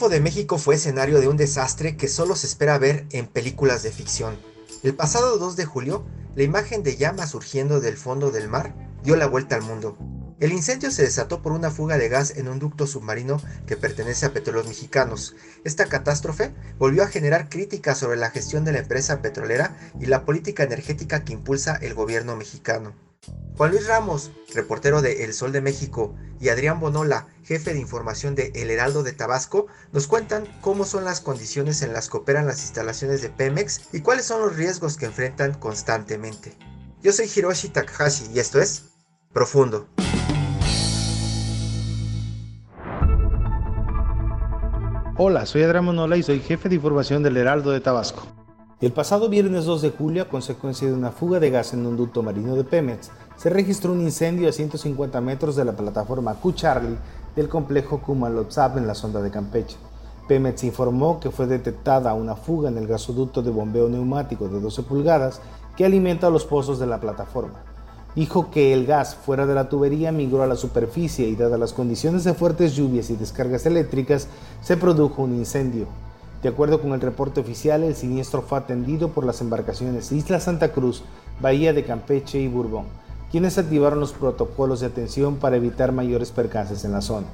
Golfo de México fue escenario de un desastre que solo se espera ver en películas de ficción. El pasado 2 de julio, la imagen de llamas surgiendo del fondo del mar dio la vuelta al mundo. El incendio se desató por una fuga de gas en un ducto submarino que pertenece a Petróleos Mexicanos. Esta catástrofe volvió a generar críticas sobre la gestión de la empresa petrolera y la política energética que impulsa el gobierno mexicano. Juan Luis Ramos, reportero de El Sol de México, y Adrián Bonola, jefe de información de El Heraldo de Tabasco, nos cuentan cómo son las condiciones en las que operan las instalaciones de Pemex y cuáles son los riesgos que enfrentan constantemente. Yo soy Hiroshi Takahashi y esto es Profundo. Hola, soy Adrián Bonola y soy jefe de información del Heraldo de Tabasco. El pasado viernes 2 de julio, a consecuencia de una fuga de gas en un ducto marino de Pemex, se registró un incendio a 150 metros de la plataforma Q-Charlie del complejo Kumalotzab en la sonda de Campeche. Pemex informó que fue detectada una fuga en el gasoducto de bombeo neumático de 12 pulgadas que alimenta los pozos de la plataforma. Dijo que el gas fuera de la tubería migró a la superficie y dadas las condiciones de fuertes lluvias y descargas eléctricas, se produjo un incendio. De acuerdo con el reporte oficial, el siniestro fue atendido por las embarcaciones Isla Santa Cruz, Bahía de Campeche y Bourbon, quienes activaron los protocolos de atención para evitar mayores percances en la zona.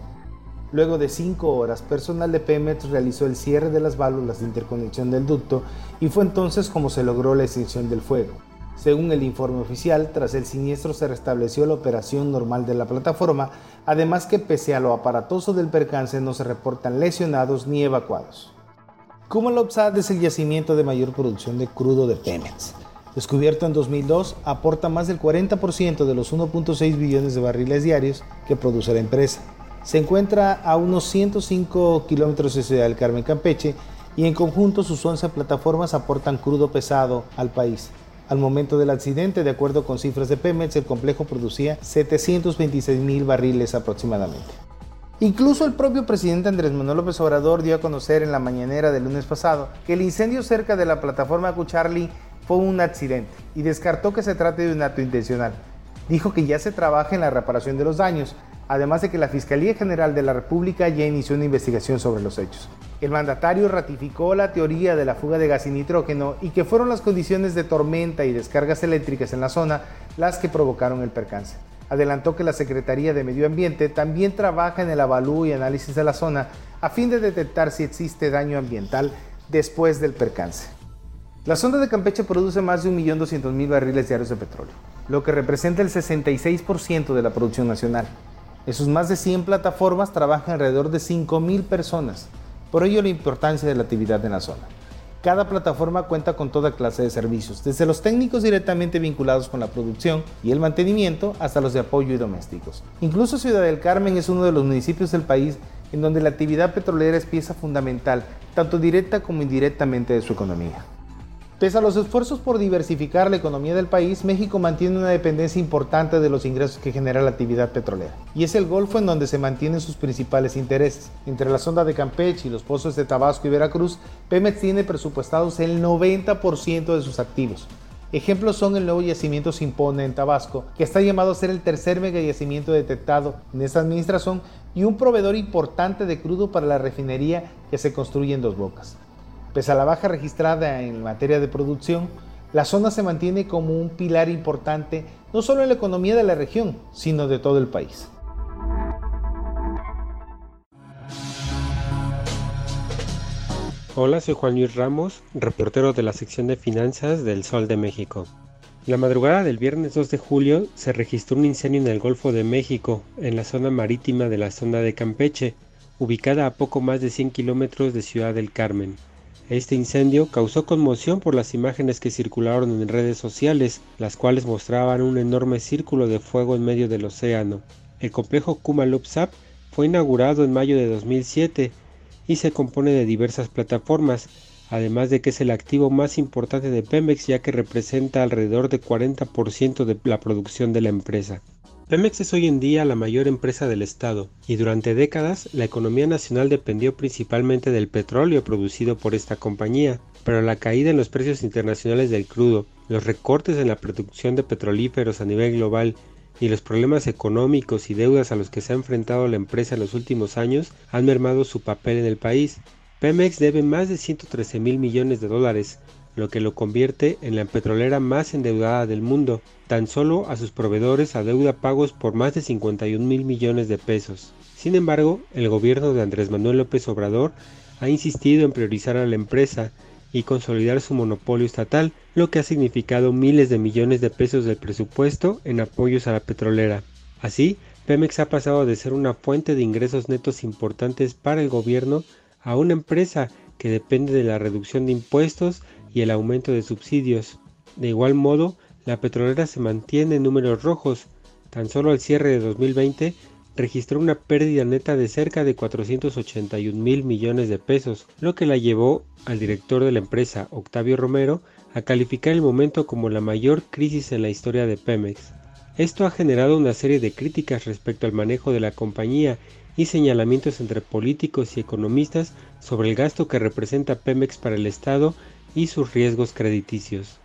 Luego de cinco horas, personal de Pemex realizó el cierre de las válvulas de interconexión del ducto y fue entonces como se logró la extinción del fuego. Según el informe oficial, tras el siniestro se restableció la operación normal de la plataforma, además que pese a lo aparatoso del percance no se reportan lesionados ni evacuados. Kumalops-Sad es el yacimiento de mayor producción de crudo de Pemex. Descubierto en 2002, aporta más del 40% de los 1.6 billones de barriles diarios que produce la empresa. Se encuentra a unos 105 kilómetros de Ciudad del Carmen, Campeche, y en conjunto sus 11 plataformas aportan crudo pesado al país. Al momento del accidente, de acuerdo con cifras de Pemex, el complejo producía 726 mil barriles aproximadamente. Incluso el propio presidente Andrés Manuel López Obrador dio a conocer en la mañanera del lunes pasado que el incendio cerca de la plataforma Cucharli fue un accidente y descartó que se trate de un acto intencional. Dijo que ya se trabaja en la reparación de los daños, además de que la Fiscalía General de la República ya inició una investigación sobre los hechos. El mandatario ratificó la teoría de la fuga de gas y nitrógeno y que fueron las condiciones de tormenta y descargas eléctricas en la zona las que provocaron el percance adelantó que la Secretaría de Medio Ambiente también trabaja en el avalúo y análisis de la zona a fin de detectar si existe daño ambiental después del percance. La sonda de Campeche produce más de 1.200.000 barriles diarios de petróleo, lo que representa el 66% de la producción nacional. En sus más de 100 plataformas trabajan alrededor de 5.000 personas, por ello la importancia de la actividad en la zona. Cada plataforma cuenta con toda clase de servicios, desde los técnicos directamente vinculados con la producción y el mantenimiento hasta los de apoyo y domésticos. Incluso Ciudad del Carmen es uno de los municipios del país en donde la actividad petrolera es pieza fundamental, tanto directa como indirectamente de su economía. Pese a los esfuerzos por diversificar la economía del país, México mantiene una dependencia importante de los ingresos que genera la actividad petrolera. Y es el Golfo en donde se mantienen sus principales intereses. Entre la sonda de Campeche y los pozos de Tabasco y Veracruz, Pemex tiene presupuestados el 90% de sus activos. Ejemplos son el nuevo yacimiento Simpone en Tabasco, que está llamado a ser el tercer mega yacimiento detectado en esta administración y un proveedor importante de crudo para la refinería que se construye en Dos Bocas. Pese a la baja registrada en materia de producción, la zona se mantiene como un pilar importante no solo en la economía de la región, sino de todo el país. Hola, soy Juan Luis Ramos, reportero de la sección de finanzas del Sol de México. La madrugada del viernes 2 de julio se registró un incendio en el Golfo de México, en la zona marítima de la sonda de Campeche, ubicada a poco más de 100 kilómetros de Ciudad del Carmen. Este incendio causó conmoción por las imágenes que circularon en redes sociales, las cuales mostraban un enorme círculo de fuego en medio del océano. El complejo Kumalupsap fue inaugurado en mayo de 2007 y se compone de diversas plataformas, además de que es el activo más importante de Pemex ya que representa alrededor de 40% de la producción de la empresa. Pemex es hoy en día la mayor empresa del Estado y durante décadas la economía nacional dependió principalmente del petróleo producido por esta compañía, pero la caída en los precios internacionales del crudo, los recortes en la producción de petrolíferos a nivel global y los problemas económicos y deudas a los que se ha enfrentado la empresa en los últimos años han mermado su papel en el país. Pemex debe más de 113 mil millones de dólares, lo que lo convierte en la petrolera más endeudada del mundo. Tan solo a sus proveedores adeuda pagos por más de 51 mil millones de pesos. Sin embargo, el gobierno de Andrés Manuel López Obrador ha insistido en priorizar a la empresa y consolidar su monopolio estatal, lo que ha significado miles de millones de pesos del presupuesto en apoyos a la petrolera. Así, Pemex ha pasado de ser una fuente de ingresos netos importantes para el gobierno a una empresa que depende de la reducción de impuestos y el aumento de subsidios. De igual modo, la petrolera se mantiene en números rojos. Tan solo al cierre de 2020 registró una pérdida neta de cerca de 481 mil millones de pesos, lo que la llevó al director de la empresa, Octavio Romero, a calificar el momento como la mayor crisis en la historia de Pemex. Esto ha generado una serie de críticas respecto al manejo de la compañía y señalamientos entre políticos y economistas sobre el gasto que representa Pemex para el Estado y sus riesgos crediticios.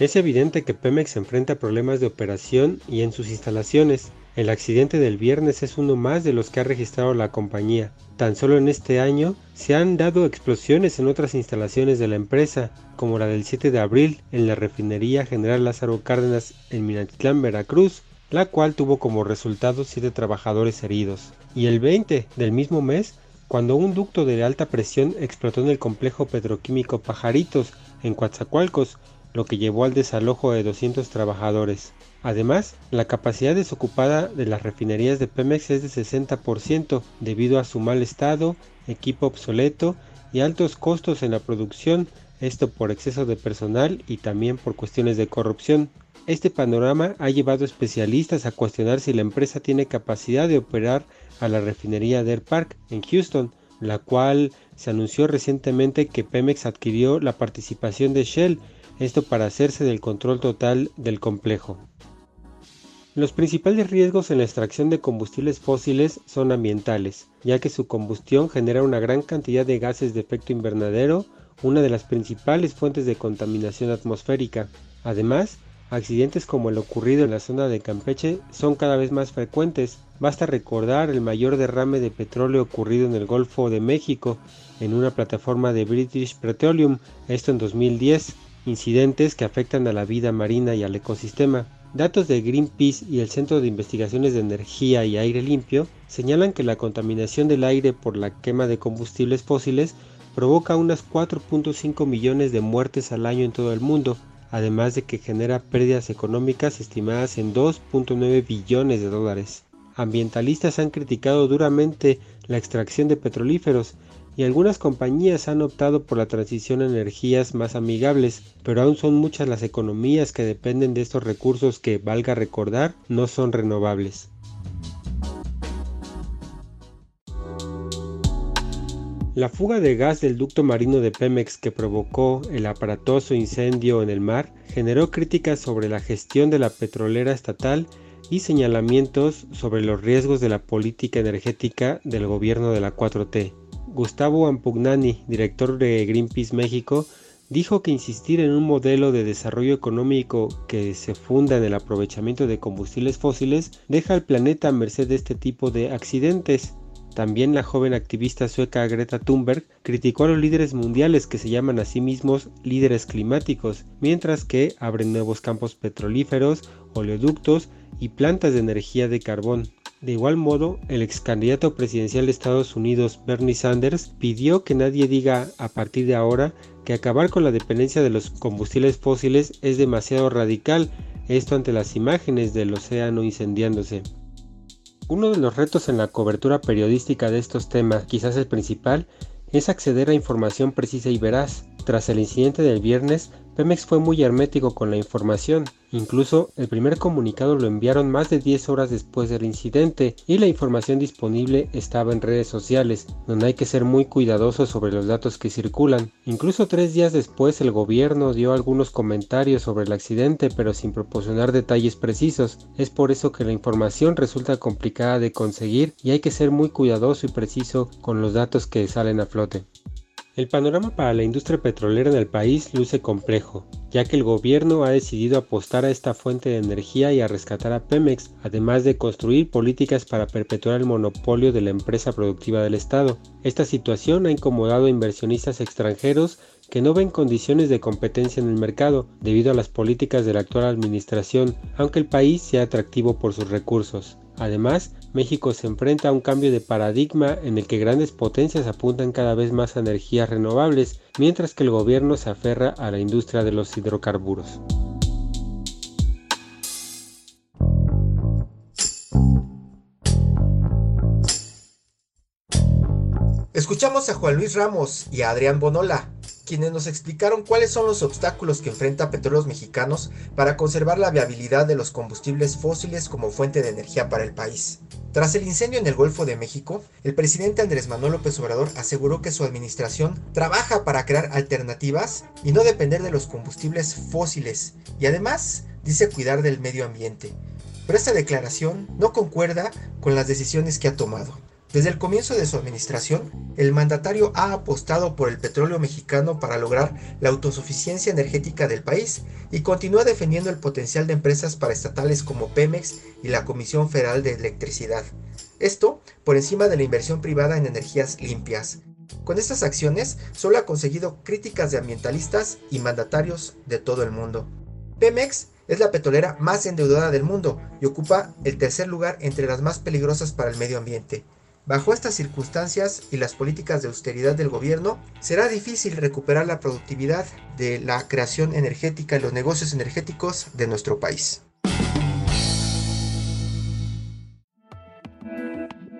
Es evidente que Pemex enfrenta problemas de operación y en sus instalaciones. El accidente del viernes es uno más de los que ha registrado la compañía. Tan solo en este año se han dado explosiones en otras instalaciones de la empresa, como la del 7 de abril en la refinería General Lázaro Cárdenas en Minatitlán, Veracruz, la cual tuvo como resultado 7 trabajadores heridos. Y el 20 del mismo mes cuando un ducto de alta presión explotó en el complejo petroquímico Pajaritos, en Coatzacoalcos, lo que llevó al desalojo de 200 trabajadores. Además, la capacidad desocupada de las refinerías de Pemex es de 60% debido a su mal estado, equipo obsoleto y altos costos en la producción, esto por exceso de personal y también por cuestiones de corrupción. Este panorama ha llevado especialistas a cuestionar si la empresa tiene capacidad de operar a la refinería Deer Park en Houston, la cual se anunció recientemente que Pemex adquirió la participación de Shell, esto para hacerse del control total del complejo. Los principales riesgos en la extracción de combustibles fósiles son ambientales, ya que su combustión genera una gran cantidad de gases de efecto invernadero, una de las principales fuentes de contaminación atmosférica. Además, Accidentes como el ocurrido en la zona de Campeche son cada vez más frecuentes. Basta recordar el mayor derrame de petróleo ocurrido en el Golfo de México en una plataforma de British Petroleum, esto en 2010, incidentes que afectan a la vida marina y al ecosistema. Datos de Greenpeace y el Centro de Investigaciones de Energía y Aire Limpio señalan que la contaminación del aire por la quema de combustibles fósiles provoca unas 4.5 millones de muertes al año en todo el mundo, además de que genera pérdidas económicas estimadas en 2.9 billones de dólares. Ambientalistas han criticado duramente la extracción de petrolíferos y algunas compañías han optado por la transición a energías más amigables, pero aún son muchas las economías que dependen de estos recursos que, valga recordar, no son renovables. La fuga de gas del ducto marino de Pemex que provocó el aparatoso incendio en el mar generó críticas sobre la gestión de la petrolera estatal y señalamientos sobre los riesgos de la política energética del gobierno de la 4T. Gustavo Ampugnani, director de Greenpeace México, dijo que insistir en un modelo de desarrollo económico que se funda en el aprovechamiento de combustibles fósiles deja al planeta a merced de este tipo de accidentes. También la joven activista sueca Greta Thunberg criticó a los líderes mundiales que se llaman a sí mismos líderes climáticos, mientras que abren nuevos campos petrolíferos, oleoductos y plantas de energía de carbón. De igual modo, el ex candidato presidencial de Estados Unidos, Bernie Sanders, pidió que nadie diga a partir de ahora que acabar con la dependencia de los combustibles fósiles es demasiado radical, esto ante las imágenes del océano incendiándose. Uno de los retos en la cobertura periodística de estos temas, quizás el principal, es acceder a información precisa y veraz. Tras el incidente del viernes, Pemex fue muy hermético con la información, incluso el primer comunicado lo enviaron más de 10 horas después del incidente y la información disponible estaba en redes sociales, donde hay que ser muy cuidadosos sobre los datos que circulan. Incluso tres días después el gobierno dio algunos comentarios sobre el accidente pero sin proporcionar detalles precisos, es por eso que la información resulta complicada de conseguir y hay que ser muy cuidadoso y preciso con los datos que salen a flote. El panorama para la industria petrolera en el país luce complejo, ya que el gobierno ha decidido apostar a esta fuente de energía y a rescatar a Pemex, además de construir políticas para perpetuar el monopolio de la empresa productiva del Estado. Esta situación ha incomodado a inversionistas extranjeros que no ven condiciones de competencia en el mercado debido a las políticas de la actual administración, aunque el país sea atractivo por sus recursos. Además, México se enfrenta a un cambio de paradigma en el que grandes potencias apuntan cada vez más a energías renovables, mientras que el gobierno se aferra a la industria de los hidrocarburos. Escuchamos a Juan Luis Ramos y a Adrián Bonola, quienes nos explicaron cuáles son los obstáculos que enfrenta Petróleos Mexicanos para conservar la viabilidad de los combustibles fósiles como fuente de energía para el país. Tras el incendio en el Golfo de México, el presidente Andrés Manuel López Obrador aseguró que su administración trabaja para crear alternativas y no depender de los combustibles fósiles, y además dice cuidar del medio ambiente. Pero esta declaración no concuerda con las decisiones que ha tomado. Desde el comienzo de su administración, el mandatario ha apostado por el petróleo mexicano para lograr la autosuficiencia energética del país y continúa defendiendo el potencial de empresas paraestatales como Pemex y la Comisión Federal de Electricidad. Esto por encima de la inversión privada en energías limpias. Con estas acciones solo ha conseguido críticas de ambientalistas y mandatarios de todo el mundo. Pemex es la petrolera más endeudada del mundo y ocupa el tercer lugar entre las más peligrosas para el medio ambiente. Bajo estas circunstancias y las políticas de austeridad del gobierno, será difícil recuperar la productividad de la creación energética y los negocios energéticos de nuestro país.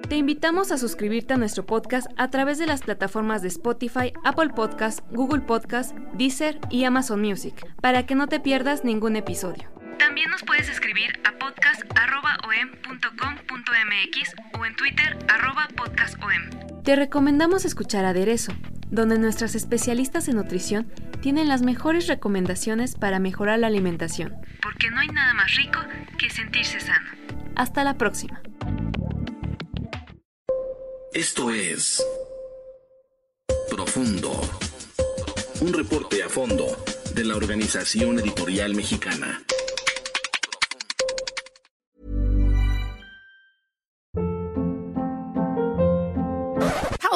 Te invitamos a suscribirte a nuestro podcast a través de las plataformas de Spotify, Apple Podcast, Google Podcast, Deezer y Amazon Music, para que no te pierdas ningún episodio. También nos puedes escribir a podcast.om.com.mx o en Twitter podcastom. Te recomendamos escuchar Aderezo, donde nuestras especialistas en nutrición tienen las mejores recomendaciones para mejorar la alimentación. Porque no hay nada más rico que sentirse sano. Hasta la próxima. Esto es Profundo. Un reporte a fondo de la Organización Editorial Mexicana.